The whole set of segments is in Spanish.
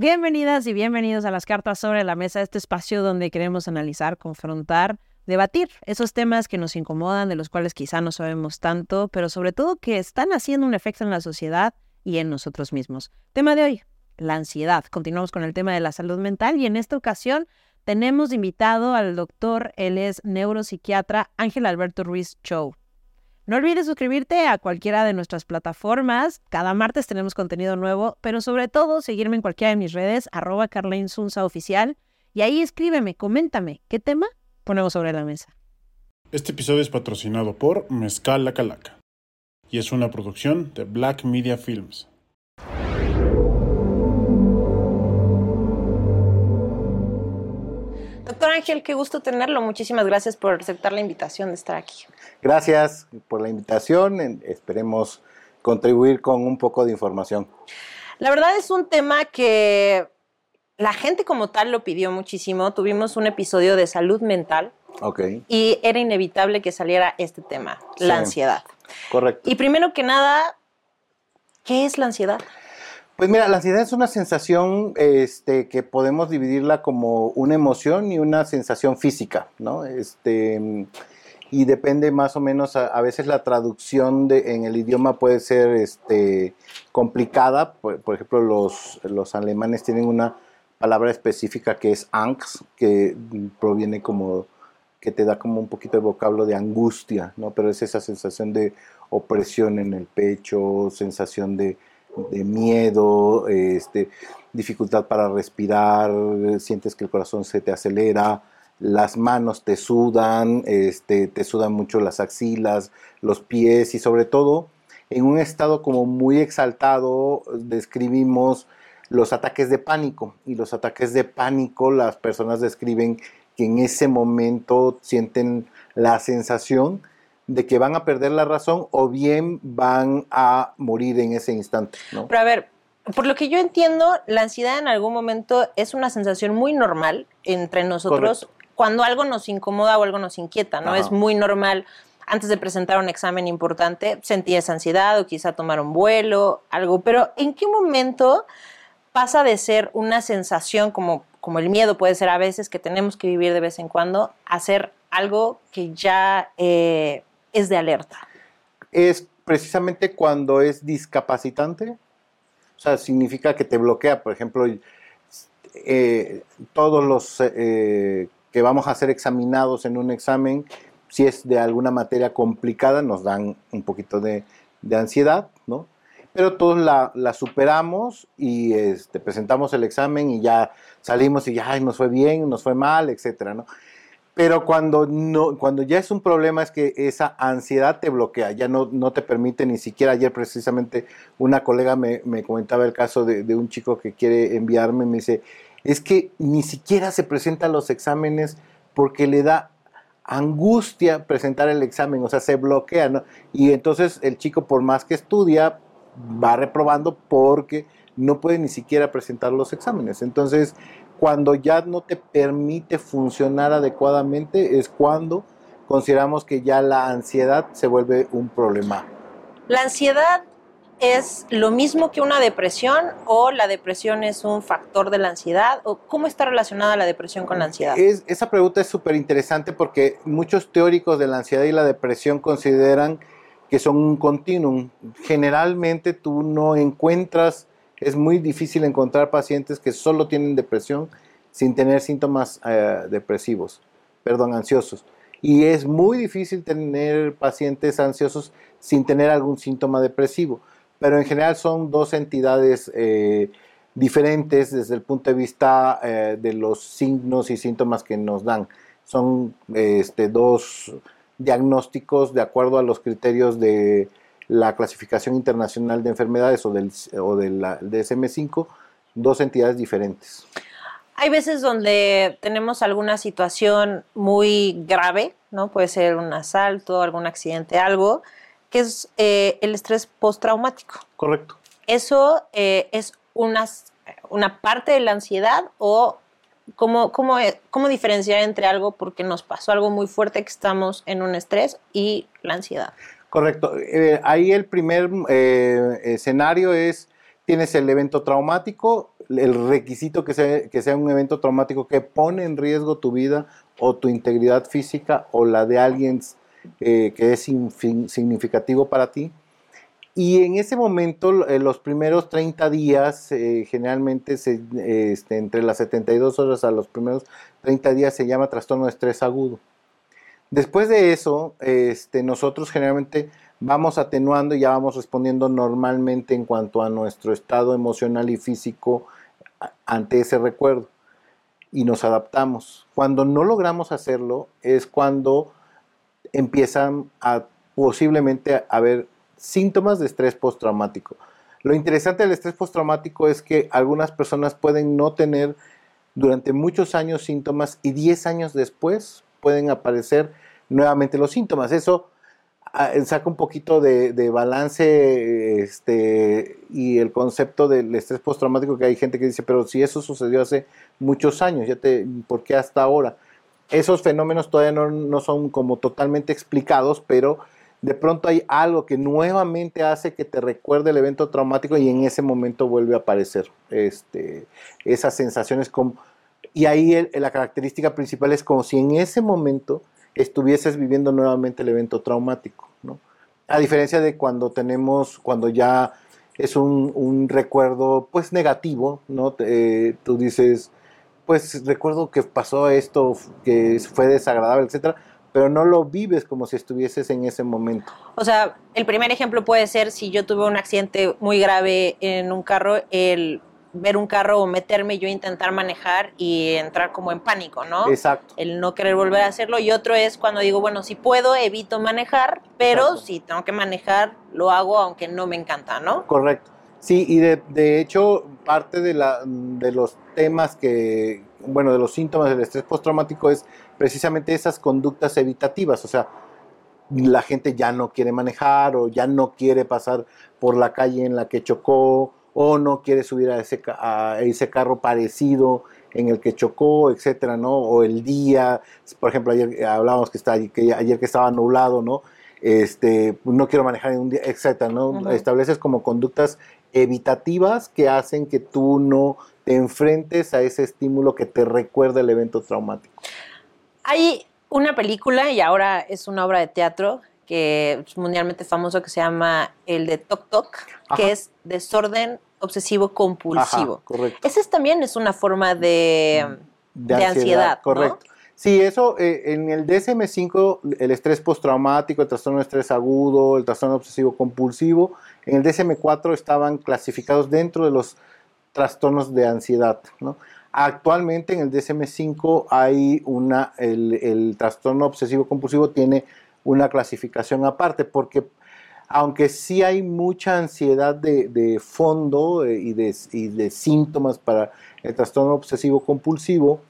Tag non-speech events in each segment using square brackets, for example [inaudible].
Bienvenidas y bienvenidos a las cartas sobre la mesa, este espacio donde queremos analizar, confrontar, debatir esos temas que nos incomodan, de los cuales quizá no sabemos tanto, pero sobre todo que están haciendo un efecto en la sociedad y en nosotros mismos. Tema de hoy, la ansiedad. Continuamos con el tema de la salud mental y en esta ocasión tenemos invitado al doctor, él es neuropsiquiatra Ángel Alberto Ruiz Chow. No olvides suscribirte a cualquiera de nuestras plataformas. Cada martes tenemos contenido nuevo, pero sobre todo seguirme en cualquiera de mis redes, arroba Oficial. Y ahí escríbeme, coméntame, ¿qué tema ponemos sobre la mesa? Este episodio es patrocinado por Mezcal La Calaca y es una producción de Black Media Films. Doctor Ángel, qué gusto tenerlo. Muchísimas gracias por aceptar la invitación de estar aquí. Gracias por la invitación. Esperemos contribuir con un poco de información. La verdad es un tema que la gente como tal lo pidió muchísimo. Tuvimos un episodio de salud mental. Y era inevitable que saliera este tema, la ansiedad. Correcto. Y primero que nada, ¿qué es la ansiedad? Pues mira, la ansiedad es una sensación este, que podemos dividirla como una emoción y una sensación física, ¿no? Este, y depende más o menos, a, veces la traducción de, en el idioma puede ser este, complicada, por, ejemplo, los, los alemanes tienen una palabra específica que es Angst, que proviene como, que te da como un poquito de vocablo de angustia, ¿no? Pero es esa sensación de opresión en el pecho, sensación de de miedo, este, dificultad para respirar, sientes que el corazón se te acelera, las manos te sudan, este, te sudan mucho las axilas, los pies y sobre todo en un estado como muy exaltado describimos los ataques de pánico. Y los ataques de pánico las personas describen que en ese momento sienten la sensación de que van a perder la razón o bien van a morir en ese instante. ¿no? Pero a ver, por lo que yo entiendo, la ansiedad en algún momento es una sensación muy normal entre nosotros cuando algo nos incomoda o algo nos inquieta, ¿no? Es muy normal antes de presentar un examen importante sentir esa ansiedad o quizá tomar un vuelo, algo, pero ¿en qué momento pasa de ser una sensación como, como el miedo puede ser a veces que tenemos que vivir de vez en cuando a ser algo que ya eh, es de alerta? Es precisamente cuando es discapacitante. O sea, significa que te bloquea, por ejemplo, eh, todos los eh, que vamos a ser examinados en un examen, si es de alguna materia complicada, nos dan un poquito de, ansiedad, ¿no? Pero todos la, superamos y este, presentamos el examen y ya salimos y ya nos fue bien, nos fue mal, etcétera, ¿no? Pero cuando, no, cuando ya es un problema es que esa ansiedad te bloquea, ya no, no te permite ni siquiera, ayer precisamente una colega me, comentaba el caso de, un chico que quiere enviarme, me dice, es que ni siquiera se presenta los exámenes porque le da angustia presentar el examen, o sea, se bloquea, ¿no? Y entonces el chico por más que estudia, va reprobando porque no puede ni siquiera presentar los exámenes. Entonces, cuando ya no te permite funcionar adecuadamente es cuando consideramos que ya la ansiedad se vuelve un problema. ¿La ansiedad es lo mismo que una depresión o la depresión es un factor de la ansiedad? ¿O ¿Cómo está relacionada la depresión con la ansiedad? esa pregunta es súper interesante porque muchos teóricos de la ansiedad y la depresión consideran que son un continuum. Generalmente tú no encuentras es muy difícil encontrar pacientes que solo tienen depresión sin tener síntomas eh, depresivos, perdón, ansiosos. Y es muy difícil tener pacientes ansiosos sin tener algún síntoma depresivo. Pero en general son dos entidades eh, diferentes desde el punto de vista eh, de los signos y síntomas que nos dan. Son este, dos diagnósticos de acuerdo a los criterios de la clasificación internacional de enfermedades o del, o del DSM5, dos entidades diferentes. Hay veces donde tenemos alguna situación muy grave, ¿no? Puede ser un asalto, algún accidente, algo, que es eh, el estrés postraumático. Correcto. ¿Eso eh, es una, una parte de la ansiedad o cómo, cómo, cómo diferenciar entre algo porque nos pasó algo muy fuerte que estamos en un estrés y la ansiedad? Correcto. Eh, ahí el primer eh, escenario es, tienes el evento traumático, el requisito que sea, que sea un evento traumático que pone en riesgo tu vida o tu integridad física o la de alguien eh, que es significativo para ti. Y en ese momento, en los primeros 30 días, generalmente este, entre las 72 horas a los primeros 30 días se llama trastorno de estrés agudo. Después de eso, este, nosotros generalmente vamos atenuando y ya vamos respondiendo normalmente en cuanto a nuestro estado emocional y físico ante ese recuerdo y nos adaptamos. Cuando no logramos hacerlo es cuando empiezan a posiblemente haber síntomas de estrés postraumático. Lo interesante del estrés postraumático es que algunas personas pueden no tener durante muchos años síntomas y 10 años después pueden aparecer nuevamente los síntomas. Eso Ah, saca un poquito de, balance este, y el concepto del estrés postraumático que hay gente que dice, pero si eso sucedió hace muchos años, ya te, ¿por qué hasta ahora? Esos fenómenos todavía no, son como totalmente explicados, pero de pronto hay algo que nuevamente hace que te recuerde el evento traumático y en ese momento vuelve a aparecer este, esas sensaciones. Como, y ahí la característica principal es como si en ese momento estuvieses viviendo nuevamente el evento traumático, ¿no? A diferencia de cuando tenemos, cuando ya es un, recuerdo pues negativo, ¿no? Eh, tú dices, pues recuerdo que pasó esto, que fue desagradable, etcétera, pero no lo vives como si estuvieses en ese momento. O sea, el primer ejemplo puede ser si yo tuve un accidente muy grave en un carro, el ver un carro o meterme yo intentar manejar y entrar como en pánico, ¿no? Exacto. El no querer volver a hacerlo. Y otro es cuando digo, bueno, si puedo, evito manejar, pero si tengo que manejar, lo hago aunque no me encanta, ¿no? Correcto. Sí, y de, de hecho, parte de, la, de los temas que, bueno, de los síntomas del estrés postraumático es precisamente esas conductas evitativas, o sea, la gente ya no quiere manejar o ya no quiere pasar por la calle en la que chocó o no quiere subir a ese, a ese carro parecido en el que chocó, etcétera, ¿no? O el día, por ejemplo, ayer hablábamos que, está, que ayer que estaba nublado, ¿no? Este, no quiero manejar en un día, etcétera, ¿no? Estableces como conductas evitativas que hacen que tú no te enfrentes a ese estímulo que te recuerda el evento traumático. Hay una película y ahora es una obra de teatro que es mundialmente famoso que se llama el de Tok Tok, que es desorden obsesivo compulsivo. correcto. Ese también es una forma de, de, ansiedad, correcto. Sí, eso eh, en el DSM5, el estrés postraumático, el trastorno de estrés agudo, el trastorno obsesivo compulsivo, en el DSM4 estaban clasificados dentro de los trastornos de ansiedad. Actualmente en el DSM5 hay una, el, el trastorno obsesivo compulsivo tiene una clasificación aparte, porque aunque sí hay mucha ansiedad de, fondo eh, y de, síntomas para el trastorno obsesivo compulsivo,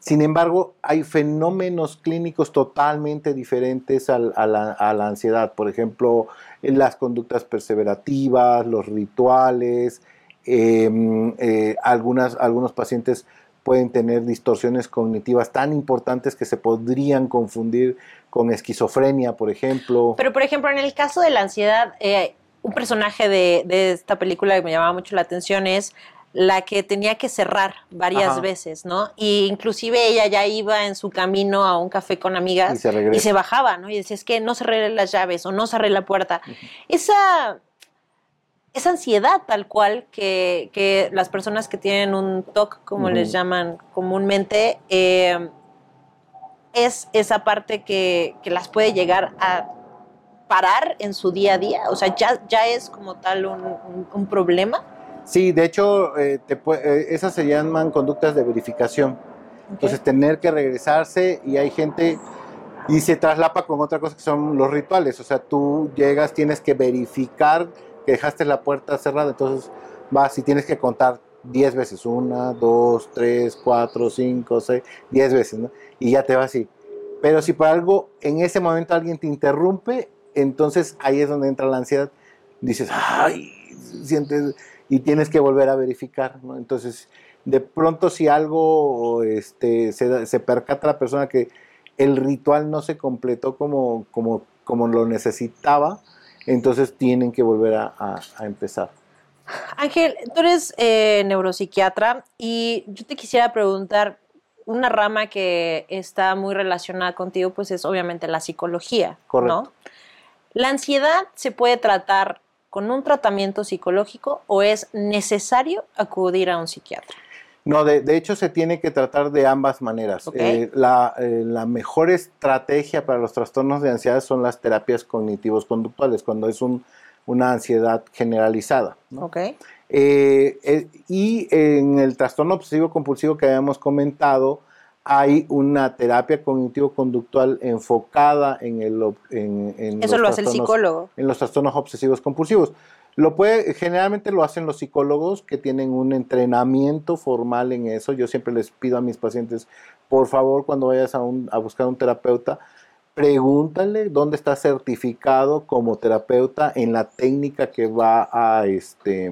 sin embargo, hay fenómenos clínicos totalmente diferentes a, la, ansiedad. Por ejemplo, las conductas perseverativas, los rituales, em, eh, algunas, algunos pacientes pueden tener distorsiones cognitivas tan importantes que se podrían confundir con esquizofrenia, por ejemplo. Pero, por ejemplo, en el caso de la ansiedad, eh, un personaje de, esta película que me llamaba mucho la atención es la que tenía que cerrar varias veces, ¿no? Y inclusive ella ya iba en su camino a un café con amigas y se, bajaba, ¿no? Y decía, es que no cerré las llaves o no cerré la puerta. Esa esa ansiedad tal cual que, las personas que tienen un TOC, como les llaman comúnmente, eh, es esa parte que, las puede llegar a parar en su día a día. O sea, ya, ya es como tal un, problema. Sí, de hecho, eh, eh, esas se llaman conductas de verificación. Entonces, tener que regresarse y hay gente y se traslapa con otra cosa que son los rituales. O sea, tú llegas, tienes que verificar que dejaste la puerta cerrada, entonces vas y tienes que contar 10 veces, una, dos, tres, cuatro, cinco, seis, 10 veces, ¿no? Y ya te vas así. Pero si por algo en ese momento alguien te interrumpe, entonces ahí es donde entra la ansiedad. Dices, ay, sientes, y tienes que volver a verificar, ¿no? Entonces, de pronto si algo este, se, se percata la persona que el ritual no se completó como, como, como lo necesitaba, entonces tienen que volver a, empezar. Ángel, tú eres eh, neuropsiquiatra y yo te quisiera preguntar, una rama que está muy relacionada contigo, pues es obviamente la psicología, Correcto. ¿no? ¿La ansiedad se puede tratar con un tratamiento psicológico o es necesario acudir a un psiquiatra? No, de, de hecho se tiene que tratar de ambas maneras. Eh, la, eh, la mejor estrategia para los trastornos de ansiedad son las terapias cognitivos conductuales, cuando es un- una ansiedad generalizada. ¿no? ¿Ok? Eh, y en el trastorno obsesivo compulsivo que habíamos comentado, hay una terapia cognitivo-conductual enfocada en el... En, en Eso los lo hace el psicólogo. en los trastornos obsesivos compulsivos. Lo puede, generalmente lo hacen los psicólogos que tienen un entrenamiento formal en eso. Yo siempre les pido a mis pacientes, por favor, cuando vayas a, un- a buscar un terapeuta, pregúntale dónde está certificado como terapeuta en la técnica que va a, este,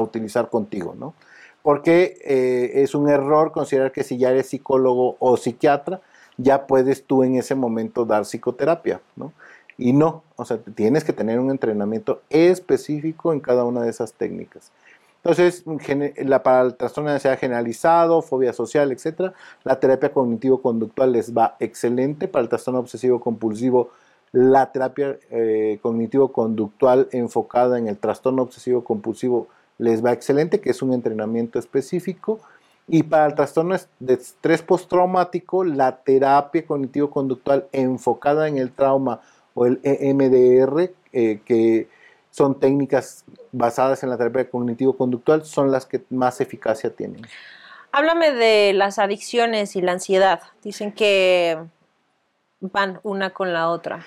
utilizar contigo, ¿no? Porque eh, es un error considerar que si ya eres psicólogo o psiquiatra, ya puedes tú en ese momento dar psicoterapia, ¿no? Y no, o sea, tienes que tener un entrenamiento específico en cada una de esas técnicas. Entonces, la, para el trastorno de ansiedad generalizado, fobia social, etc., la terapia cognitivo-conductual les va excelente. Para el trastorno obsesivo-compulsivo, la terapia eh, cognitivo-conductual enfocada en el trastorno obsesivo-compulsivo les va excelente, que es un entrenamiento específico. Y para el trastorno de estrés postraumático, la terapia cognitivo-conductual enfocada en el trauma o el EMDR, eh, que son técnicas basadas en la terapia cognitivo-conductual, son las que más eficacia tienen. Háblame de las adicciones y la ansiedad. Dicen que van una con la otra.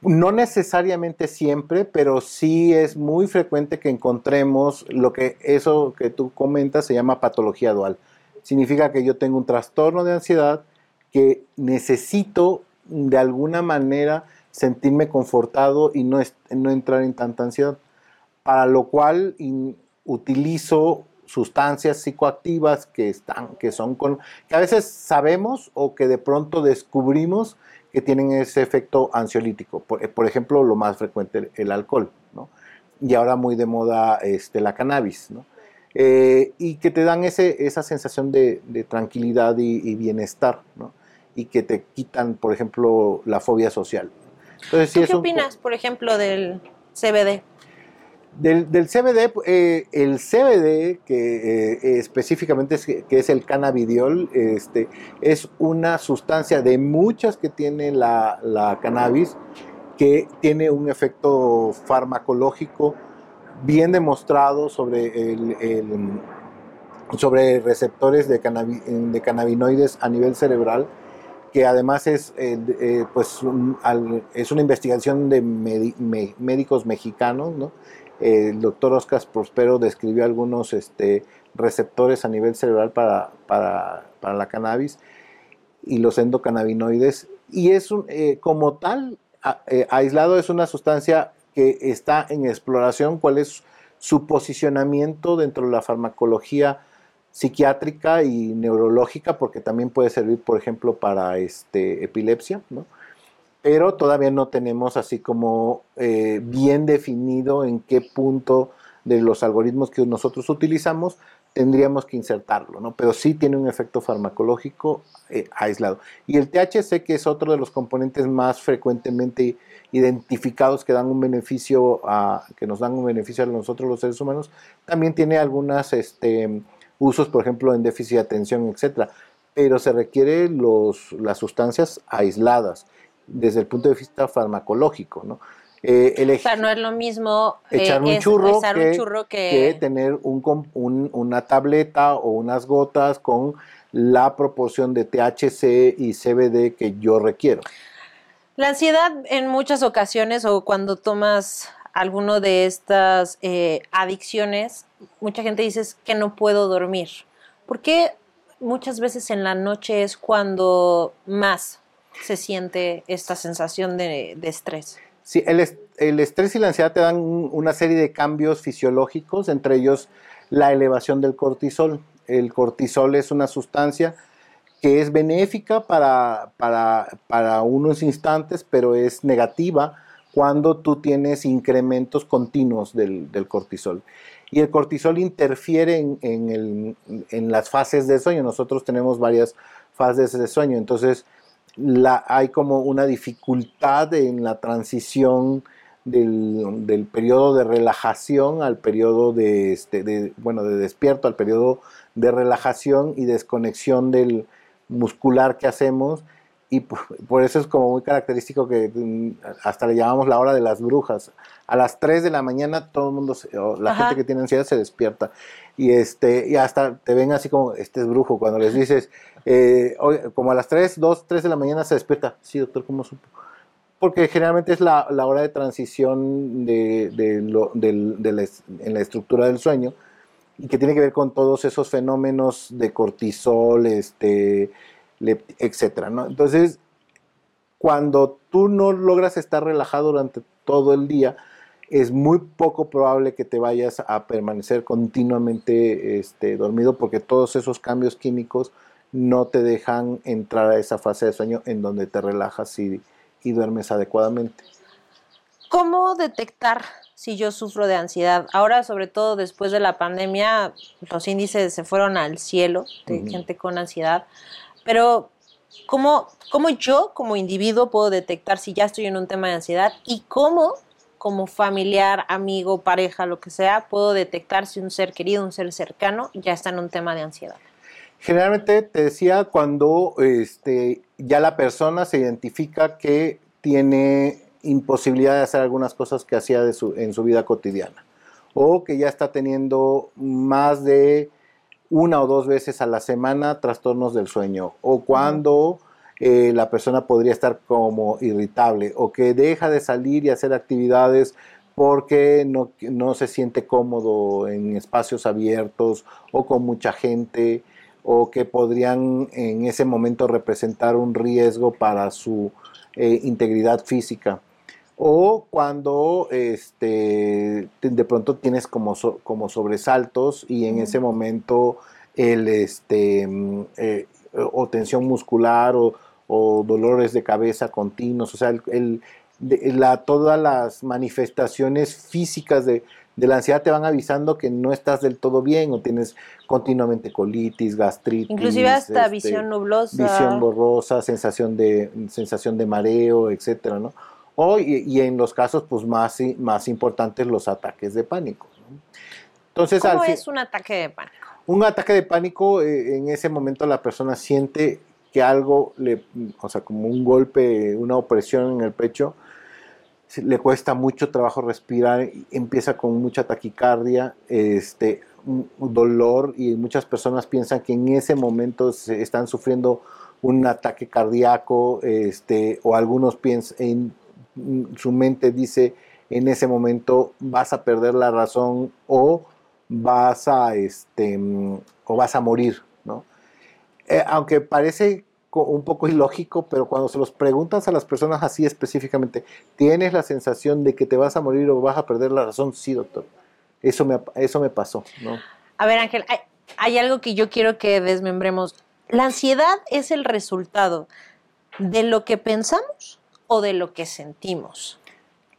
No necesariamente siempre, pero sí es muy frecuente que encontremos lo que eso que tú comentas se llama patología dual. Significa que yo tengo un trastorno de ansiedad que necesito de alguna manera sentirme confortado y no, no entrar en tanta ansiedad. Para lo cual in- utilizo sustancias psicoactivas que están, que son con, que a veces sabemos o que de pronto descubrimos que tienen ese efecto ansiolítico. Por, por ejemplo, lo más frecuente, el alcohol, ¿no? Y ahora muy de moda este, la cannabis, ¿no? Eh, y que te dan ese, esa sensación de, de tranquilidad y, y bienestar, ¿no? Y que te quitan, por ejemplo, la fobia social. Entonces, sí ¿Tú es qué opinas, por ejemplo, del CBD? Del, del CBD, eh, el CBD, que eh, específicamente es, que es el cannabidiol, este, es una sustancia de muchas que tiene la, la cannabis, que tiene un efecto farmacológico bien demostrado sobre, el, el- sobre receptores de, cannabi- de cannabinoides a nivel cerebral, que además es, eh, eh, pues, es una investigación de médicos mexicanos, ¿no? el doctor Oscar Prospero describió algunos este, receptores a nivel cerebral para, para, para la cannabis y los endocannabinoides. Y es un, eh, como tal, eh, aislado es una sustancia que está en exploración, cuál es su posicionamiento dentro de la farmacología psiquiátrica y neurológica, porque también puede servir, por ejemplo, para este, epilepsia, ¿no? pero todavía no tenemos así como eh, bien definido en qué punto de los algoritmos que nosotros utilizamos tendríamos que insertarlo, ¿no? Pero sí tiene un efecto farmacológico eh, aislado. Y el THC, que es otro de los componentes más frecuentemente identificados que dan un beneficio a, que nos dan un beneficio a nosotros los seres humanos, también tiene algunos este, usos, por ejemplo, en déficit de atención, etcétera. Pero se requiere los, las sustancias aisladas desde el punto de vista farmacológico, ¿no? Eh, el O sea, no es lo mismo eh, echar un es- churro, echar que, un churro que que... tener un, com- un- una tableta o unas gotas con la proporción de THC y CBD que yo requiero. La ansiedad en muchas ocasiones o cuando tomas alguno de estas eh, adicciones, mucha gente dice que no puedo dormir. ¿Por qué muchas veces en la noche es cuando más se siente esta sensación de, estrés? Sí, el, est- el estrés y la ansiedad te dan un- una serie de cambios fisiológicos, entre ellos la elevación del cortisol. El cortisol es una sustancia que es benéfica para, para unos instantes, pero es negativa cuando tú tienes incrementos continuos del, cortisol. Y el cortisol interfiere en, las fases de sueño. Nosotros tenemos varias fases de sueño, entonces hay como una dificultad en la transición del, periodo de relajación al periodo de, este, bueno, de despierto, al periodo de relajación y desconexión del muscular que hacemos y por, eso es como muy característico que mm, hasta le llamamos la hora de las brujas. A las 3 de la mañana todo el mundo, la gente que tiene ansiedad se despierta y este y hasta te ven así como, este es brujo, cuando les dices, eh, como a las 3, 2, 3 de la mañana se despierta. Sí, doctor, ¿cómo supo? Porque generalmente es la, la hora de transición de, de lo, en la estructura del sueño y que tiene que ver con todos esos fenómenos de cortisol, este, etcétera, ¿no? Entonces, cuando tú no logras estar relajado durante todo el día, es muy poco probable que te vayas a permanecer continuamente este, dormido porque todos esos cambios químicos no te dejan entrar a esa fase de sueño en donde te relajas y, y duermes adecuadamente. ¿Cómo detectar si yo sufro de ansiedad? Ahora, sobre todo después de la pandemia, los índices se fueron al cielo de gente con ansiedad. Pero, ¿cómo, ¿cómo yo como individuo puedo detectar si ya estoy en un tema de ansiedad? ¿Y cómo como familiar, amigo, pareja, lo que sea, puedo detectar si un ser querido, un ser cercano, ya está en un tema de ansiedad? Generalmente te decía cuando este, ya la persona se identifica que tiene imposibilidad de hacer algunas cosas que hacía de su, en su vida cotidiana o que ya está teniendo más de una o dos veces a la semana trastornos del sueño o cuando eh, la persona podría estar como irritable o que deja de salir y hacer actividades porque no, no se siente cómodo en espacios abiertos o con mucha gente o que podrían en ese momento representar un riesgo para su eh, integridad física o cuando este, de pronto tienes como, como sobresaltos y en ese momento el, este, mm, eh, o tensión muscular o, dolores de cabeza continuos, o sea, el, la, todas las manifestaciones físicas de, la ansiedad te van avisando que no estás del todo bien o tienes continuamente colitis, gastritis. Inclusive hasta este, visión nublosa. Visión borrosa, sensación de, sensación de mareo, etcétera, ¿no? O, y, en los casos pues, más, más importantes, los ataques de pánico. Entonces, ¿Cómo es un ataque de pánico? Un ataque de pánico, eh, en ese momento la persona siente que algo le, o sea, como un golpe, una opresión en el pecho, le cuesta mucho trabajo respirar, empieza con mucha taquicardia, este, un dolor y muchas personas piensan que en ese momento se están sufriendo un ataque cardíaco, este, o algunos piensan, en su mente dice en ese momento vas a perder la razón o vas a, este, o vas a morir, ¿no? Eh, aunque parece un poco ilógico, pero cuando se los preguntas a las personas así específicamente, ¿tienes la sensación de que te vas a morir o vas a perder la razón? Sí, doctor. Eso me, eso me pasó, ¿no? A ver, Ángel, hay algo que yo quiero que desmembremos. ¿La ansiedad es el resultado de lo que pensamos o de lo que sentimos?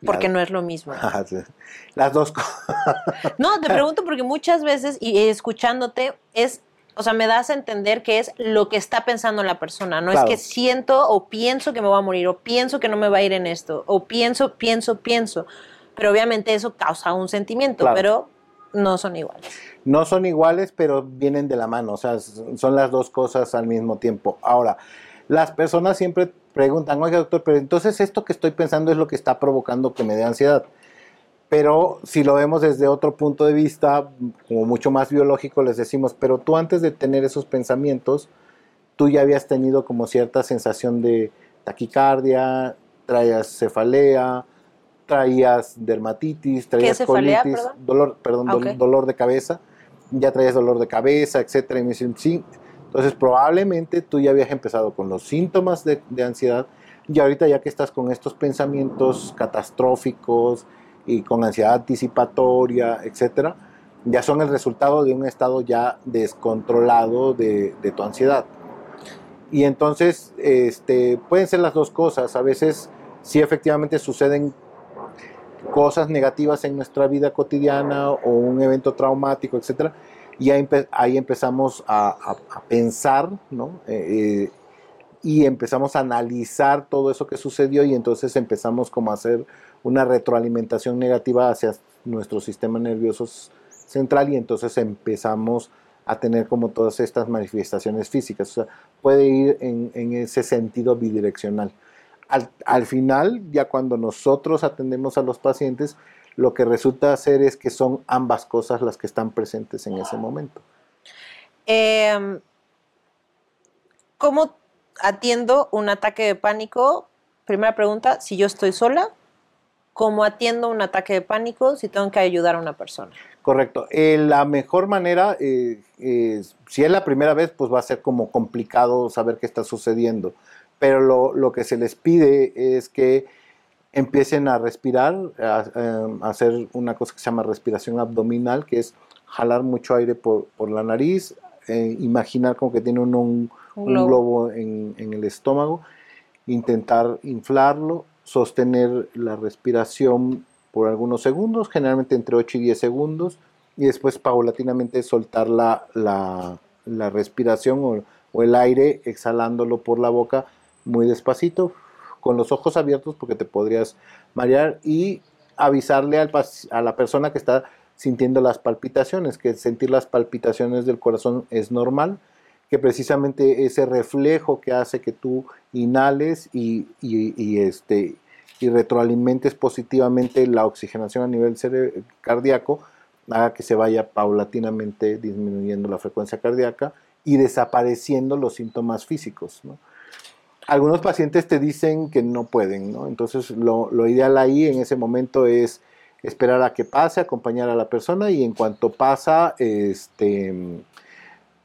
Porque no es lo mismo. [laughs] Las dos cosas. [laughs] No, te pregunto porque muchas veces, y escuchándote, es, o sea, me das a entender que es lo que está pensando la persona. No es que siento o pienso que me voy a morir, o pienso que no me va a ir en esto, o pienso, pienso, pienso. Pero obviamente eso causa un sentimiento, pero no son iguales. No son iguales, pero vienen de la mano. O sea, son las dos cosas al mismo tiempo. Ahora, las personas siempre preguntan, oiga doctor, pero entonces esto que estoy pensando es lo que está provocando que me dé ansiedad. Pero si lo vemos desde otro punto de vista, como mucho más biológico, les decimos, pero tú antes de tener esos pensamientos, tú ya habías tenido como cierta sensación de taquicardia, traías cefalea, traías dermatitis, traías colitis, dolor, perdón, dolor de cabeza, ya traías dolor de cabeza, etcétera. Y me dicen, sí, entonces probablemente tú ya habías empezado con los síntomas de, ansiedad y ahorita ya que estás con estos pensamientos catastróficos y con ansiedad anticipatoria, etcétera, ya son el resultado de un estado ya descontrolado de, tu ansiedad. Y entonces este, pueden ser las dos cosas. A veces sí efectivamente suceden cosas negativas en nuestra vida cotidiana o un evento traumático, etcétera, y ahí, empezamos a, pensar, ¿no? Eh, eh, y empezamos a analizar todo eso que sucedió y entonces empezamos como a hacer una retroalimentación negativa hacia nuestro sistema nervioso central y entonces empezamos a tener como todas estas manifestaciones físicas. O sea, puede ir en, ese sentido bidireccional. Al, al, final, ya cuando nosotros atendemos a los pacientes, lo que resulta ser es que son ambas cosas las que están presentes en ese momento. Eh, ¿Cómo atiendo un ataque de pánico? Primera pregunta, si yo estoy sola, ¿cómo atiendo un ataque de pánico si tengo que ayudar a una persona? Correcto. Eh, la mejor manera, eh, si es la primera vez, pues va a ser como complicado saber qué está sucediendo. Pero lo, lo que se les pide es que empiecen a respirar, a, hacer una cosa que se llama respiración abdominal, que es jalar mucho aire por, por la nariz, eh, imaginar como que tiene un, un, globo, en, en, el estómago, intentar inflarlo, sostener la respiración por algunos segundos, generalmente entre 8 y 10 segundos, y después paulatinamente soltar la, la, la respiración o, o el aire exhalándolo por la boca muy despacito, con los ojos abiertos porque te podrías marear y avisarle al, a la persona que está sintiendo las palpitaciones, que sentir las palpitaciones del corazón es normal, que precisamente ese reflejo que hace que tú inhales y, y, este, y retroalimentes positivamente la oxigenación a nivel cardíaco, haga que se vaya paulatinamente disminuyendo la frecuencia cardíaca y desapareciendo los síntomas físicos. Algunos pacientes te dicen que no pueden, ¿no? Entonces lo, ideal ahí en ese momento es esperar a que pase, acompañar a la persona y en cuanto pasa, este,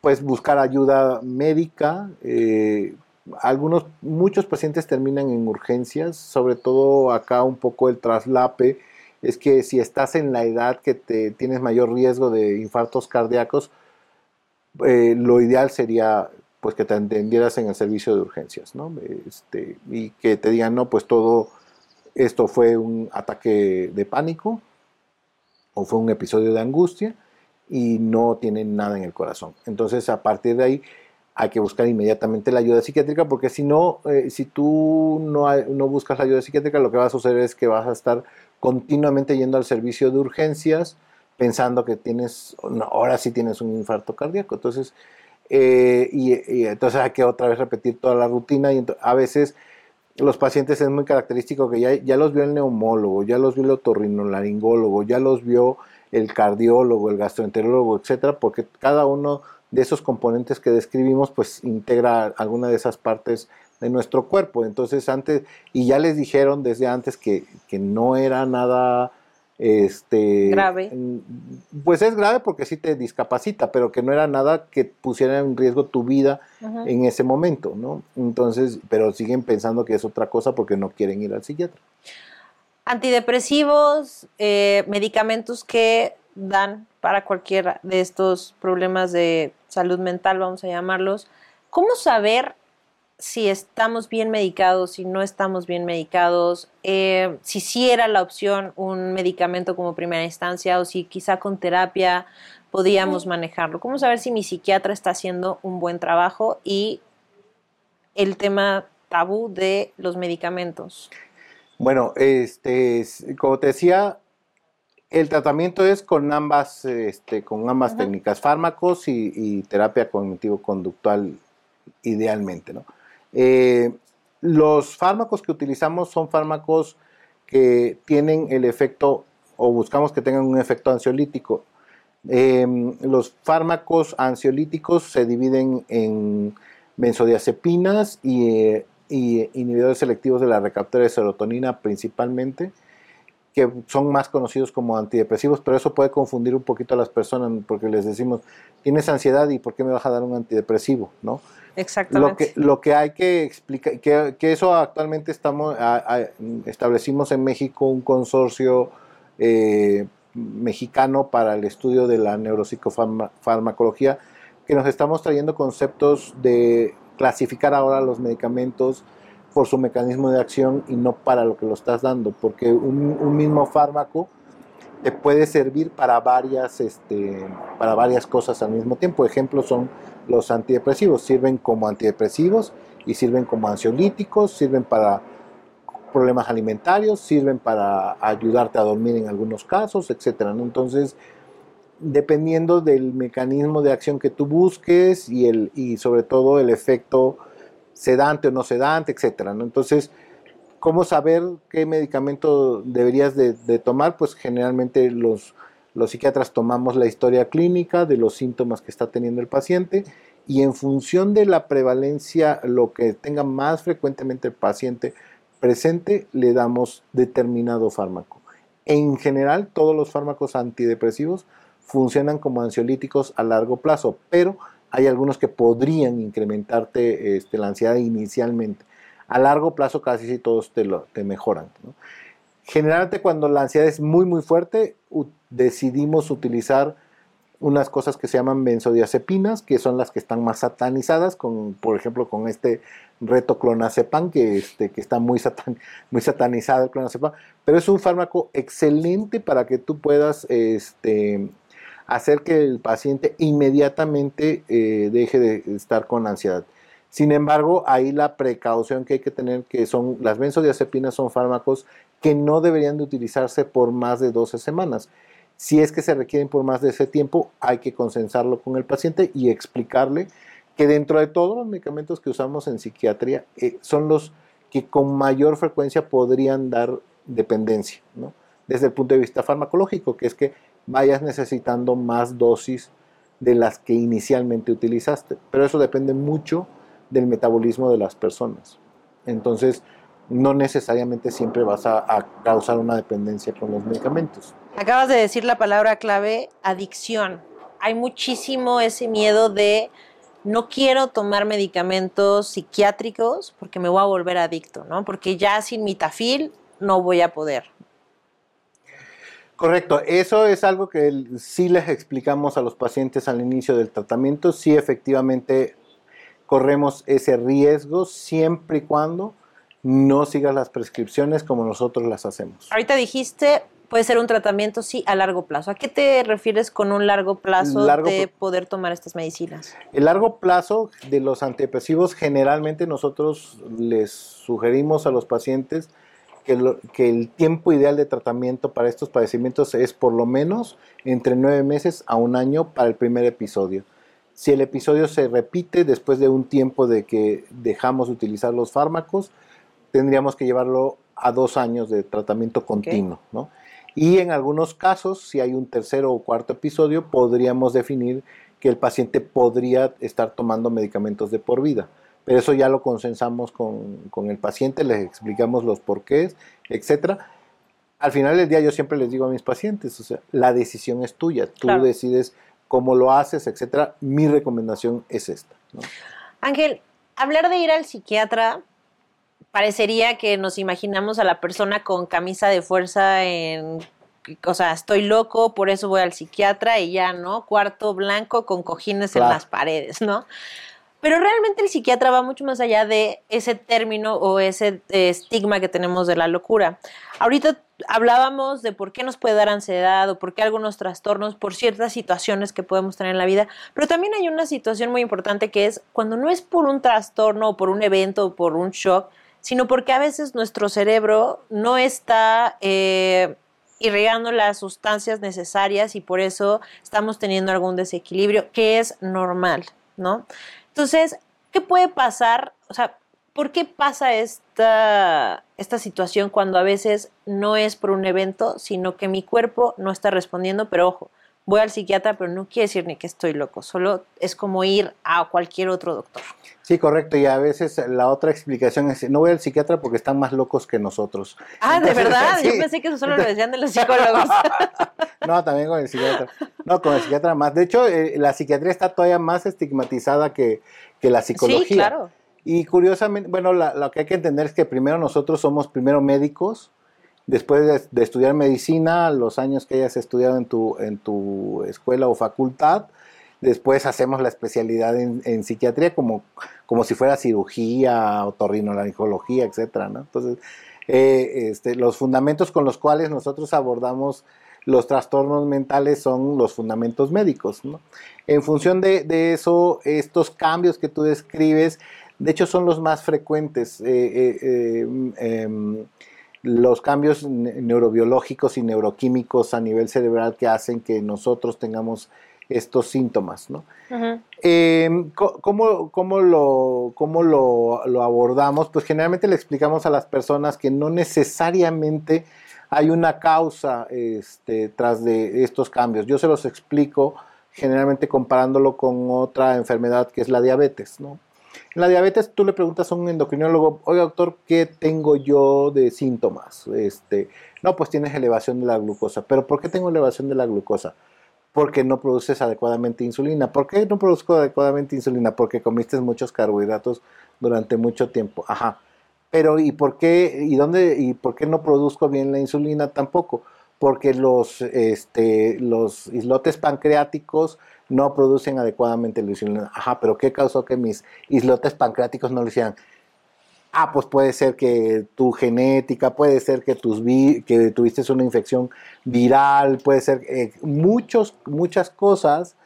pues buscar ayuda médica. Eh, algunos, muchos pacientes terminan en urgencias, sobre todo acá un poco el traslape, es que si estás en la edad que te, tienes mayor riesgo de infartos cardíacos, eh, lo ideal sería pues que te atendieras en el servicio de urgencias, ¿no? Este, y que te digan, no, pues todo esto fue un ataque de pánico o fue un episodio de angustia y no tienen nada en el corazón. Entonces, a partir de ahí hay que buscar inmediatamente la ayuda psiquiátrica porque si no, eh, si tú no, no buscas la ayuda psiquiátrica, lo que va a suceder es que vas a estar continuamente yendo al servicio de urgencias pensando que tienes, ahora sí tienes un infarto cardíaco. Entonces, eh, y, entonces hay que otra vez repetir toda la rutina y a veces los pacientes es muy característico que ya, ya los vio el neumólogo, ya los vio el otorrinolaringólogo, ya los vio el cardiólogo, el gastroenterólogo, etcétera, porque cada uno de esos componentes que describimos pues integra alguna de esas partes de nuestro cuerpo. Entonces antes, y ya les dijeron desde antes que, que no era nada este, grave. Pues es grave porque sí te discapacita, pero que no era nada que pusiera en riesgo tu vida en ese momento, ¿no? Entonces, pero siguen pensando que es otra cosa porque no quieren ir al psiquiatra. Antidepresivos, eh, medicamentos que dan para cualquiera de estos problemas de salud mental, vamos a llamarlos. ¿Cómo saber si estamos bien medicados, si no estamos bien medicados, eh, si sí era la opción un medicamento como primera instancia o si quizá con terapia podíamos manejarlo. ¿Cómo saber si mi psiquiatra está haciendo un buen trabajo y el tema tabú de los medicamentos? Bueno, este, como te decía, el tratamiento es con ambas, este, con ambas técnicas, fármacos y, y terapia cognitivo-conductual idealmente, ¿no? Eh, los fármacos que utilizamos son fármacos que tienen el efecto o buscamos que tengan un efecto ansiolítico. Em, los fármacos ansiolíticos se dividen en benzodiazepinas y, y, inhibidores selectivos de la recaptura de serotonina principalmente, que son más conocidos como antidepresivos, pero eso puede confundir un poquito a las personas porque les decimos, tienes ansiedad y ¿por qué me vas a dar un antidepresivo? ¿no? Exactamente. Lo que, lo que hay que explicar, que, que eso actualmente estamos, establecimos en México un consorcio eh, mexicano para el estudio de la neuropsicofarmacología, que nos estamos trayendo conceptos de clasificar ahora los medicamentos por su mecanismo de acción y no para lo que lo estás dando, porque un, mismo fármaco te puede servir para varias, este, para varias cosas al mismo tiempo. Ejemplos son los antidepresivos, sirven como antidepresivos y sirven como ansiolíticos, sirven para problemas alimentarios, sirven para ayudarte a dormir en algunos casos, etc. Entonces, dependiendo del mecanismo de acción que tú busques y, el, y sobre todo el efecto sedante o no sedante, etcétera. Entonces, ¿cómo saber qué medicamento deberías de, tomar? Pues generalmente los, los psiquiatras tomamos la historia clínica de los síntomas que está teniendo el paciente y en función de la prevalencia, lo que tenga más frecuentemente el paciente presente, le damos determinado fármaco. En general, todos los fármacos antidepresivos funcionan como ansiolíticos a largo plazo, pero hay algunos que podrían incrementarte este, la ansiedad inicialmente. A largo plazo casi todos te, lo, te mejoran. Generalmente cuando la ansiedad es muy muy fuerte, decidimos utilizar unas cosas que se llaman benzodiazepinas, que son las que están más satanizadas, con, por ejemplo, con este reto clonazepam, que, este, que está muy, muy satanizado el clonazepam, pero es un fármaco excelente para que tú puedas este, hacer que el paciente inmediatamente eh, deje de estar con ansiedad. Sin embargo, ahí la precaución que hay que tener, que son las benzodiazepinas son fármacos que no deberían de utilizarse por más de 12 semanas. Si es que se requieren por más de ese tiempo, hay que consensarlo con el paciente y explicarle que dentro de todos los medicamentos que usamos en psiquiatría eh, son los que con mayor frecuencia podrían dar dependencia, ¿no? desde el punto de vista farmacológico, que es que vayas necesitando más dosis de las que inicialmente utilizaste. Pero eso depende mucho del metabolismo de las personas. Entonces, no necesariamente siempre vas a, causar una dependencia con los medicamentos. Acabas de decir la palabra clave, adicción. Hay muchísimo ese miedo de no quiero tomar medicamentos psiquiátricos porque me voy a volver adicto, ¿no? Porque ya sin mitafil no voy a poder. Correcto, eso es algo que sí les explicamos a los pacientes al inicio del tratamiento, sí efectivamente corremos ese riesgo siempre y cuando no sigas las prescripciones como nosotros las hacemos. Ahorita dijiste, puede ser un tratamiento, sí, a largo plazo. ¿A qué te refieres con un largo plazo de poder tomar estas medicinas? El largo plazo de los antidepresivos, generalmente nosotros les sugerimos a los pacientes que, el tiempo ideal de tratamiento para estos padecimientos es por lo menos entre nueve meses a un año para el primer episodio. Si el episodio se repite después de un tiempo de que dejamos de utilizar los fármacos, tendríamos que llevarlo a dos años de tratamiento continuo. Y en algunos casos, si hay un tercero o cuarto episodio, podríamos definir que el paciente podría estar tomando medicamentos de por vida pero eso ya lo consensamos con, el paciente, les explicamos los porqués, etcétera. Al final del día yo siempre les digo a mis pacientes, o sea, la decisión es tuya, tú decides cómo lo haces, etcétera. Mi recomendación es esta. Ángel, hablar de ir al psiquiatra parecería que nos imaginamos a la persona con camisa de fuerza en o sea, estoy loco, por eso voy al psiquiatra y ya, ¿no? Cuarto blanco con cojines en las paredes, ¿no? Pero realmente el psiquiatra va mucho más allá de ese término o ese eh, estigma que tenemos de la locura. Ahorita hablábamos de por qué nos puede dar ansiedad o por qué algunos trastornos por ciertas situaciones que podemos tener en la vida, pero también hay una situación muy importante que es cuando no es por un trastorno o por un evento o por un shock, sino porque a veces nuestro cerebro no está... Eh, irrigando las sustancias necesarias y por eso estamos teniendo algún desequilibrio que es normal, ¿no? Entonces, ¿qué puede pasar? O sea, ¿por qué pasa esta, esta situación cuando a veces no es por un evento, sino que mi cuerpo no está respondiendo? Pero ojo, voy al psiquiatra, pero no quiere decir ni que estoy loco, solo es como ir a cualquier otro doctor. Sí, correcto, y a veces la otra explicación es, no voy al psiquiatra porque están más locos que nosotros. Ah, ¿de verdad? [laughs] Yo pensé que eso solo lo decían de los psicólogos. [laughs] no, también con el psiquiatra. No, con el psiquiatra más. De hecho, eh, la psiquiatría está todavía más estigmatizada que, la psicología. Sí, claro. Y curiosamente, bueno, lo que hay que entender es que primero nosotros somos primero médicos, después de, estudiar medicina, los años que hayas estudiado en tu, en tu escuela o facultad, después hacemos la especialidad en, psiquiatría como, como si fuera cirugía, otorrinolaringología, etcétera, ¿no? Entonces, eh, este, los fundamentos con los cuales nosotros abordamos los trastornos mentales son los fundamentos médicos. En función de, eso, estos cambios que tú describes, de hecho son los más frecuentes. Eh, eh, em, em, los cambios neurobiológicos y neuroquímicos a nivel cerebral que hacen que nosotros tengamos estos síntomas. ¿no? Em, ¿Cómo, lo, cómo lo, abordamos? Pues generalmente le explicamos a las personas que no necesariamente hay una causa este, tras de estos cambios. Yo se los explico generalmente comparándolo con otra enfermedad que es la diabetes. ¿no? En la diabetes tú le preguntas a un endocrinólogo, oye doctor, ¿qué tengo yo de síntomas? Este, no, pues tienes elevación de la glucosa. ¿Pero por qué tengo elevación de la glucosa? Porque no produces adecuadamente insulina. ¿Por qué no produzco adecuadamente insulina? Porque comiste muchos carbohidratos durante mucho tiempo. Ajá. Pero ¿y por qué y dónde y por qué no produzco bien la insulina tampoco? Porque los este, los islotes pancreáticos no producen adecuadamente la insulina. Ajá, pero ¿qué causó que mis islotes pancreáticos no lo hicieran? Ah, pues puede ser que tu genética, puede ser que, tus que tuviste una infección viral, puede ser eh, muchos, muchas cosas,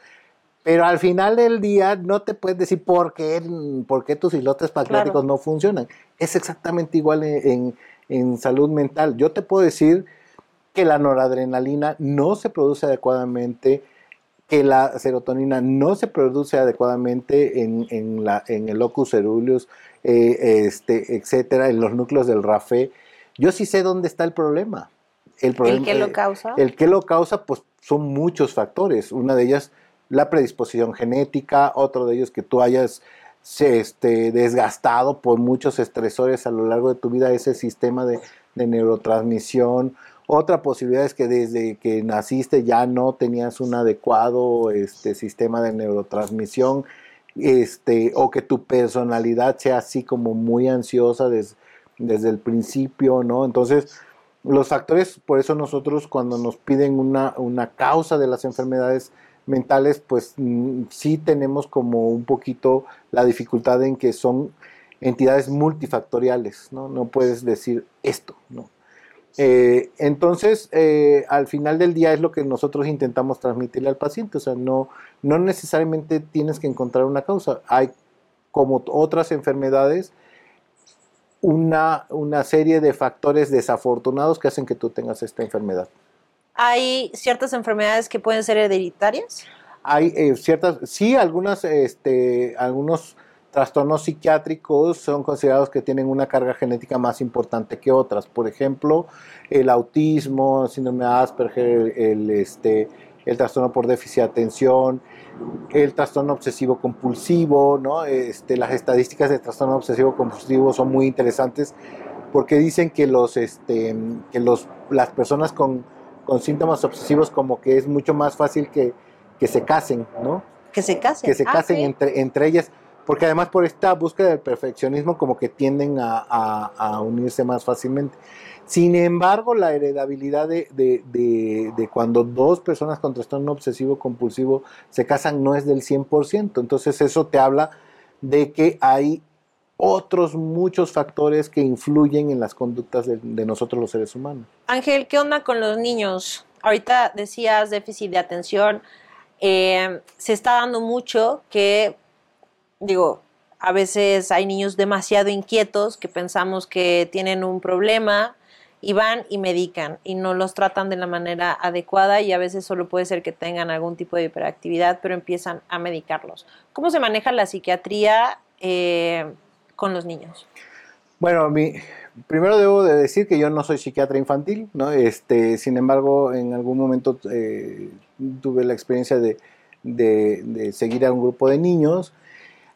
pero al final del día no te puedes decir por qué, por qué tus islotes pancreáticos no funcionan. Es exactamente igual en, en salud mental. Yo te puedo decir que la noradrenalina no se produce adecuadamente que la serotonina no se produce adecuadamente en, la, en el locus ceruleus, eh, este, etcétera, en los núcleos del RAFE, yo sí sé dónde está el problema. El, problema, que lo eh, causa? El que lo causa, pues son muchos factores. Una de ellas, la predisposición genética, otro de ellos que tú hayas este, desgastado por muchos estresores a lo largo de tu vida ese sistema de, de neurotransmisión, otra posibilidad es que desde que naciste ya no tenías un adecuado este, sistema de neurotransmisión, este, o que tu personalidad sea así como muy ansiosa desde el principio, ¿no? Entonces, los factores, por eso nosotros cuando nos piden una, una causa de las enfermedades mentales, pues mm, sí tenemos como un poquito la dificultad en que son entidades multifactoriales, ¿no? No puedes decir esto, ¿no? Eh, entonces, eh, al final del día es lo que nosotros intentamos transmitirle al paciente, o sea, no, no necesariamente tienes que encontrar una causa, hay como otras enfermedades, una, una serie de factores desafortunados que hacen que tú tengas esta enfermedad. ¿Hay ciertas enfermedades que pueden ser hereditarias? Hay eh, ciertas, sí, algunas, este, algunos trastornos psiquiátricos son considerados que tienen una carga genética más importante que otras. Por ejemplo, el autismo, el síndrome de Asperger, el, este, el trastorno por déficit de atención, el trastorno obsesivo compulsivo, ¿no? Este, las estadísticas de trastorno obsesivo compulsivo son muy interesantes porque dicen que los, este, que los, las personas con, con síntomas obsesivos como que es mucho más fácil que, que se casen, ¿no? Que se casen. Que se ah, casen entre, entre ellas porque además por esta búsqueda del perfeccionismo como que tienden a, unirse más fácilmente. Sin embargo, la heredabilidad de, cuando dos personas con trastorno obsesivo compulsivo se casan no es del 100%. Entonces eso te habla de que hay otros muchos factores que influyen en las conductas de, nosotros los seres humanos. Ángel, ¿qué onda con los niños? Ahorita decías déficit de atención. Eh, se está dando mucho que digo, a veces hay niños demasiado inquietos que pensamos que tienen un problema y van y medican y no los tratan de la manera adecuada y a veces solo puede ser que tengan algún tipo de hiperactividad, pero empiezan a medicarlos. ¿Cómo se maneja la psiquiatría eh, con los niños? Bueno, mi, primero debo de decir que yo no soy psiquiatra infantil, ¿no? Este, sin embargo, en algún momento eh, tuve la experiencia de, de seguir a un grupo de niños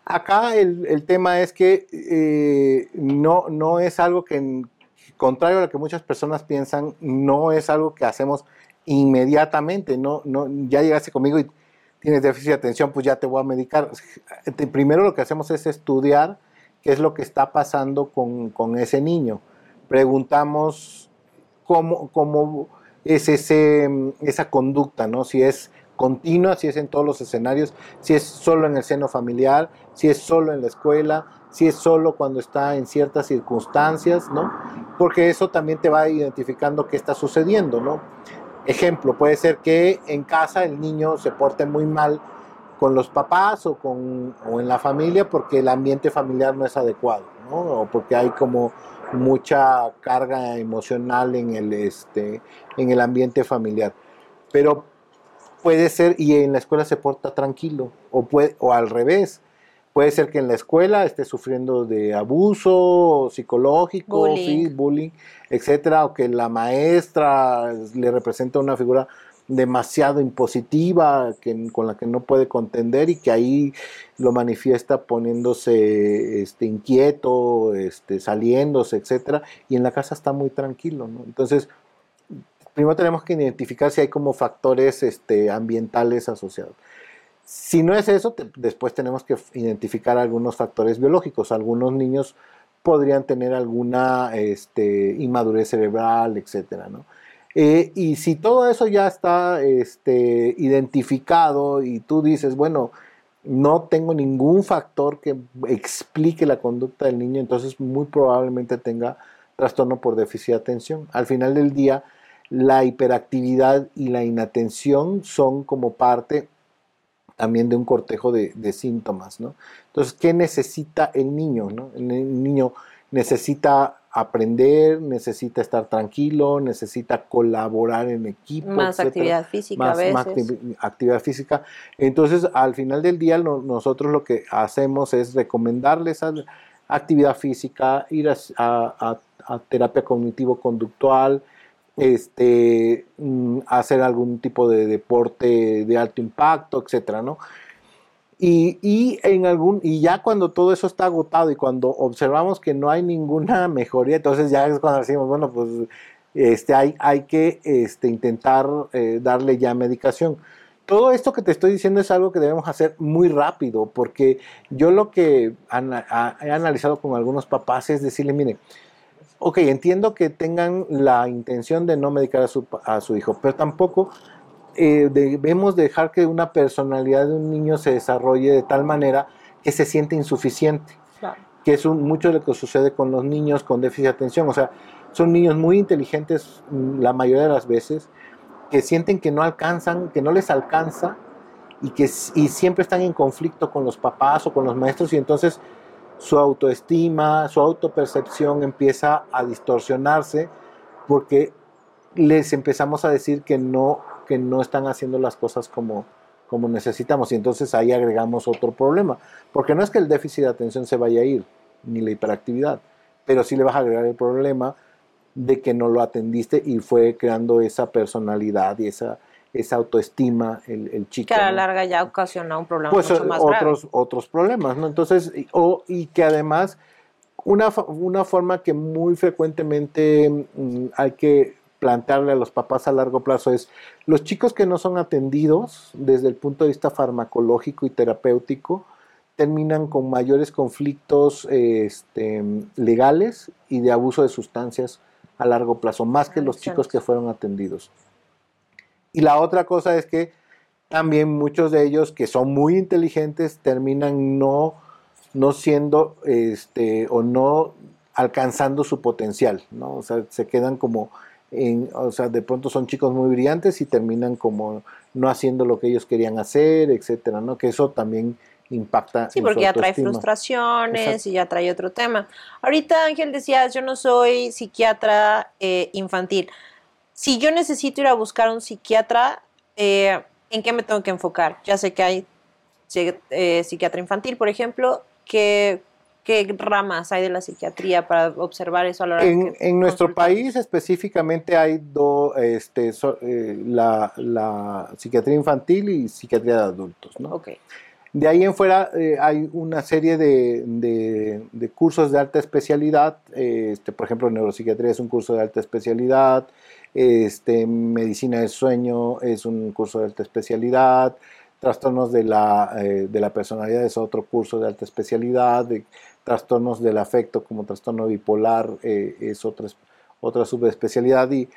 Acá el, tema es que eh, no, no es algo que, contrario a lo que muchas personas piensan, no es algo que hacemos inmediatamente. No, no, ya llegaste conmigo y tienes déficit de atención, pues ya te voy a medicar. Primero lo que hacemos es estudiar qué es lo que está pasando con, ese niño. Preguntamos cómo, cómo es ese, esa conducta, ¿no? Si es continua, si es en todos los escenarios, si es solo en el seno familiar, si es solo en la escuela, si es solo cuando está en ciertas circunstancias, ¿no? Porque eso también te va identificando qué está sucediendo, ¿no? Ejemplo, puede ser que en casa el niño se porte muy mal con los papás o, con, o en la familia porque el ambiente familiar no es adecuado, ¿no? O porque hay como mucha carga emocional en el, este, en el ambiente familiar. Pero puede ser, y en la escuela se porta tranquilo, o, puede, o al revés. Puede ser que en la escuela esté sufriendo de abuso psicológico, bullying, bullying etcétera, o que la maestra le representa una figura demasiado impositiva que, con la que no puede contender y que ahí lo manifiesta poniéndose este, inquieto, este, saliéndose, etcétera, y en la casa está muy tranquilo. ¿no? Entonces, primero tenemos que identificar si hay como factores este, ambientales asociados. Si no es eso, después tenemos que identificar algunos factores biológicos. Algunos niños podrían tener alguna este, inmadurez cerebral, etcétera, ¿no? Eh, y si todo eso ya está este, identificado y tú dices, bueno, no tengo ningún factor que explique la conducta del niño, entonces muy probablemente tenga trastorno por déficit de atención. Al final del día, la hiperactividad y la inatención son como parte también de un cortejo de, síntomas, ¿no? Entonces, ¿qué necesita el niño? ¿no? El niño necesita aprender, necesita estar tranquilo, necesita colaborar en equipo. Más actividad física a veces. Más actividad física. Entonces, al final del día, nosotros lo que hacemos es recomendarles actividad física, ir a, terapia cognitivo-conductual, este, mm, hacer algún tipo de deporte de alto impacto, etcétera, ¿no? Y, en algún, y ya cuando todo eso está agotado y cuando observamos que no hay ninguna [laughs] mejoría, entonces ya es cuando decimos, bueno, pues este, hay, hay que este, intentar eh, darle ya medicación. Todo esto que te estoy diciendo es algo que debemos hacer muy rápido, porque yo lo que he analizado con algunos papás es decirle, mire, ok, entiendo que tengan la intención de no medicar a su, a su hijo, pero tampoco eh, debemos dejar que una personalidad de un niño se desarrolle de tal manera que se siente insuficiente. Que es mucho de lo que sucede con los niños con déficit de atención. O sea, son niños muy inteligentes mm, la mayoría de las veces, que sienten que no alcanzan, que no les alcanza y que y siempre están en conflicto con los papás o con los maestros y entonces su autoestima, su autopercepción empieza a distorsionarse porque les empezamos a decir que no que no están haciendo las cosas como, como necesitamos. Y entonces ahí agregamos otro problema. Porque no es que el déficit de atención se vaya a ir, ni la hiperactividad, pero sí le vas a agregar el problema de que no lo atendiste y fue creando esa personalidad y esa, esa autoestima el, el chico. Que a la larga ya ocasiona un problema pues, mucho más otros, Otros problemas, ¿no? Entonces, o, y que además, una, una forma que muy frecuentemente mm, hay que plantearle a los papás a largo plazo es, los chicos que no son atendidos desde el punto de vista farmacológico y terapéutico, terminan con mayores conflictos este, legales y de abuso de sustancias a largo plazo, más que los chicos que fueron atendidos. Y la otra cosa es que también muchos de ellos que son muy inteligentes terminan no, no siendo este, o no alcanzando su potencial, ¿no? O sea, se quedan como o sea, de pronto son chicos muy brillantes y terminan como no haciendo lo que ellos querían hacer, etcétera, ¿no? Que eso también impacta. Sí, porque ya trae frustraciones y ya trae otro tema. Ahorita Ángel decías, yo no soy psiquiatra eh, infantil. Si yo necesito ir a buscar un psiquiatra, eh, ¿en qué me tengo que enfocar? Ya sé que hay eh, psiquiatra infantil, por ejemplo, que ¿Qué ramas hay de la psiquiatría para observar eso a la hora En, en nuestro país específicamente hay dos, este, eh, la, psiquiatría infantil y psiquiatría de adultos, ¿no? Okay. De ahí en fuera eh, hay una serie de, cursos de alta especialidad, este, por ejemplo, neuropsiquiatría es un curso de alta especialidad, este, medicina del sueño es un curso de alta especialidad, trastornos de la, eh, de la personalidad es otro curso de alta especialidad, trastornos del afecto como trastorno bipolar eh, es otra, otra subespecialidad y,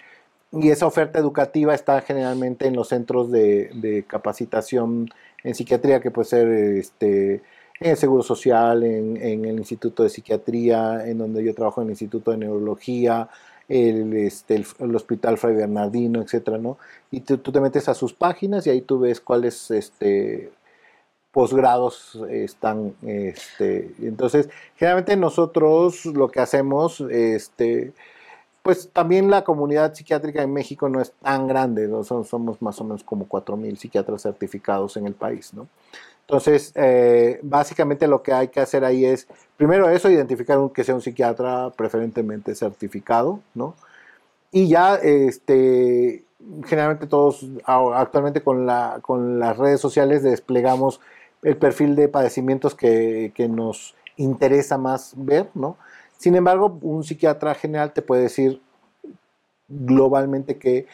y esa oferta educativa está generalmente en los centros de, capacitación en psiquiatría, que puede ser este, en el Seguro Social, en, el Instituto de Psiquiatría, en donde yo trabajo en el Instituto de Neurología, el, este, el, Hospital Fray Bernardino, etcétera, ¿no? Y tú, tú, te metes a sus páginas y ahí tú ves cuáles este, posgrados están. Este, entonces, generalmente nosotros lo que hacemos, este, pues también la comunidad psiquiátrica en México no es tan grande, ¿no? somos más o menos como 4.000 psiquiatras certificados en el país, ¿no? Entonces, eh, básicamente lo que hay que hacer ahí es, primero eso, identificar un, que sea un psiquiatra preferentemente certificado, ¿no? Y ya, este, generalmente todos, actualmente con, la, con las redes sociales desplegamos el perfil de padecimientos que, que nos interesa más ver, ¿no? Sin embargo, un psiquiatra general te puede decir globalmente que,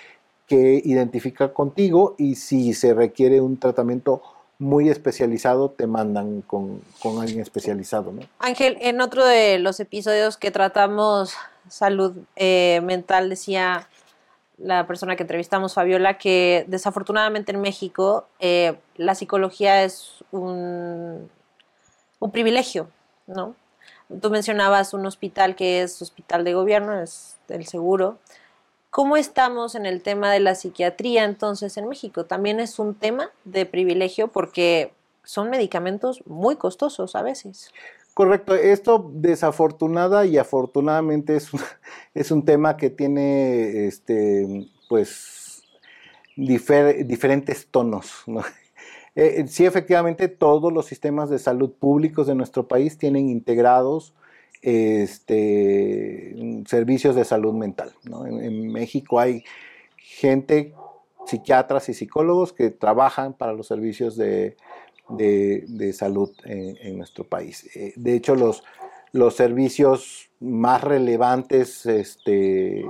identifica contigo y si se requiere un tratamiento muy especializado, te mandan con, con, alguien especializado. ¿no? Ángel, en otro de los episodios que tratamos salud eh, mental, decía la persona que entrevistamos, Fabiola, que desafortunadamente en México eh, la psicología es un, un privilegio, ¿no? Tú mencionabas un hospital que es hospital de gobierno, es el seguro. ¿Cómo estamos en el tema de la psiquiatría entonces en México? También es un tema de privilegio porque son medicamentos muy costosos a veces. Correcto, esto desafortunada y afortunadamente es un, [laughs] es un tema que tiene este, pues, difer, diferentes tonos. ¿no? Eh, sí, efectivamente, todos los sistemas de salud públicos de nuestro país tienen integrados este, servicios de salud mental. En, México hay gente, psiquiatras y psicólogos que trabajan para los servicios de, salud en, nuestro país. Eh, de hecho, los, los servicios más relevantes este,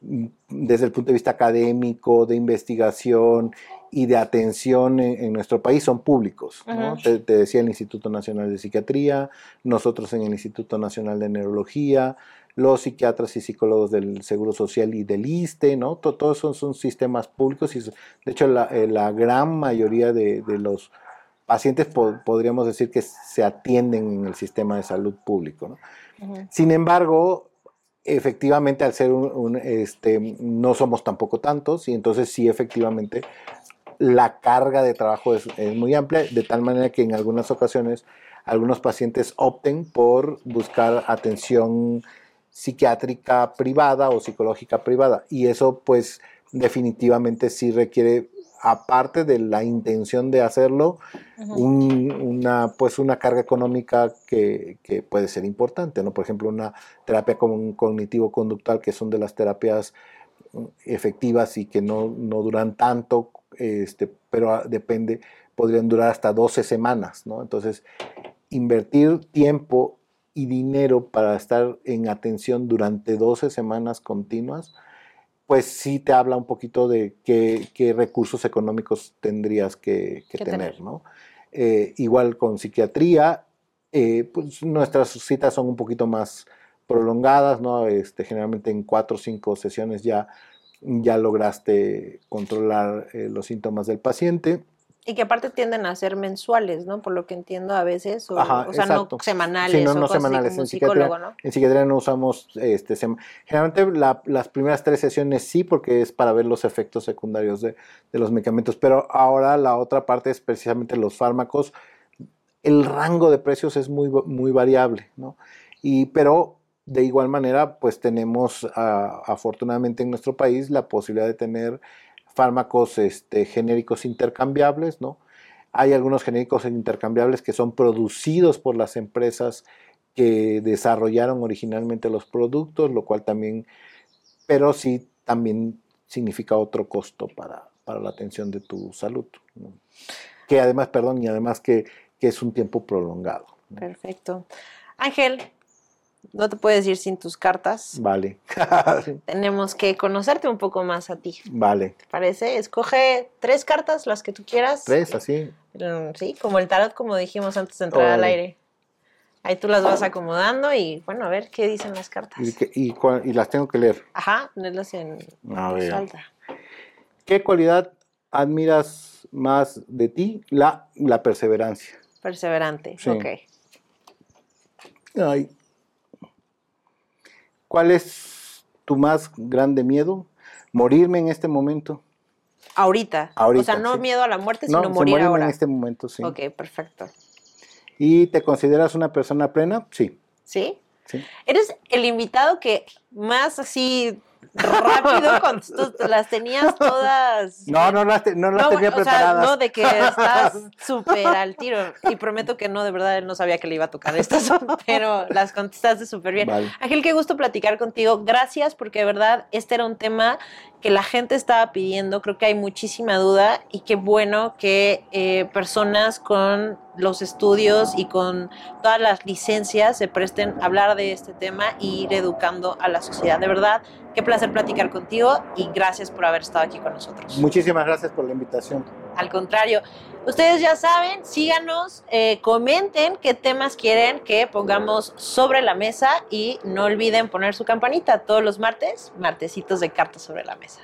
desde el punto de vista académico, de investigación y de atención en, en nuestro país son públicos. ¿no? te, te, decía el Instituto Nacional de Psiquiatría, nosotros en el Instituto Nacional de Neurología, los psiquiatras y psicólogos del Seguro Social y del ISTE, ¿no? Todo, todos son, son, sistemas públicos y de hecho la, eh, la gran mayoría de, de los pacientes po podríamos decir que se atienden en el sistema de salud público. ¿no? Uh -huh. Sin embargo, efectivamente al ser un, un, este, no somos tampoco tantos y entonces sí efectivamente la carga de trabajo es, es, muy amplia, de tal manera que en algunas ocasiones algunos pacientes opten por buscar atención psiquiátrica privada o psicológica privada y eso pues definitivamente sí requiere aparte de la intención de hacerlo, un, una, pues una carga económica que, que, puede ser importante, ¿no? Por ejemplo, una terapia cognitivo-conductual, que son de las terapias efectivas y que no, no duran tanto, este, pero depende, podrían durar hasta 12 semanas, ¿no? Entonces, invertir tiempo y dinero para estar en atención durante 12 semanas continuas, pues sí te habla un poquito de qué, qué recursos económicos tendrías que, que tener, tener, ¿no? Eh, igual con psiquiatría, eh, pues nuestras citas son un poquito más prolongadas, ¿no? Este, generalmente en cuatro o cinco sesiones ya, ya lograste controlar eh, los síntomas del paciente. Y que aparte tienden a ser mensuales, ¿no? Por lo que entiendo a veces, o, Ajá, o sea, exacto. no semanales. Sí, no, no semanales. en, psiquiatría, ¿no? en psiquiatría no usamos, este, generalmente la, las primeras tres sesiones sí, porque es para ver los efectos secundarios de, de, los medicamentos, pero ahora la otra parte es precisamente los fármacos. El rango de precios es muy, muy variable, ¿no? Y, pero de igual manera, pues tenemos uh, afortunadamente en nuestro país la posibilidad de tener fármacos este, genéricos intercambiables, ¿no? Hay algunos genéricos intercambiables que son producidos por las empresas que desarrollaron originalmente los productos, lo cual también, pero sí también significa otro costo para, para la atención de tu salud. Que además, perdón, y además que, que es un tiempo prolongado. Perfecto. Ángel, no te puedes ir sin tus cartas. Vale. [laughs] Tenemos que conocerte un poco más a ti. Vale. ¿Te parece? Escoge tres cartas, las que tú quieras. Tres, así. Sí, como el tarot, como dijimos antes de entrar al aire. Ahí tú las vas acomodando y bueno, a ver qué dicen las cartas. Y, que- y cua- y las tengo que leer. Ajá, ponerlas en A voz ver. alta. ¿Qué cualidad admiras más de ti? La, la perseverancia. Perseverante. Sí. Ok. Ay. ¿Cuál es tu más grande miedo? Morirme en este momento. Ahorita. Ahorita, O sea, no sí. miedo a la muerte, No, sino sí, morir morirme ahora. en este momento, sí. Ok, perfecto. ¿Y te consideras una persona plena? Sí. ¿Sí? sí. Eres el invitado que más así rápido contestó, las tenías todas. No, no las, te- no las No, tenía o sea, preparadas. no, de que estás [laughs] súper al tiro. Y prometo que no, de verdad, él no sabía que le iba a tocar estas, [laughs] pero las contestaste súper bien. Vale. Ángel, qué gusto platicar contigo. Gracias, porque de verdad este era un tema que la gente estaba pidiendo. Creo que hay muchísima duda y qué bueno que eh, personas con los estudios y con todas las licencias se presten a hablar de este tema y ir educando a la sociedad. De verdad, qué placer platicar contigo y gracias por haber estado aquí con nosotros. Muchísimas gracias por la invitación. Al contrario, ustedes ya saben, síganos, eh, comenten qué temas quieren que pongamos sobre la mesa y no olviden poner su campanita todos los martes, martesitos de cartas sobre la mesa.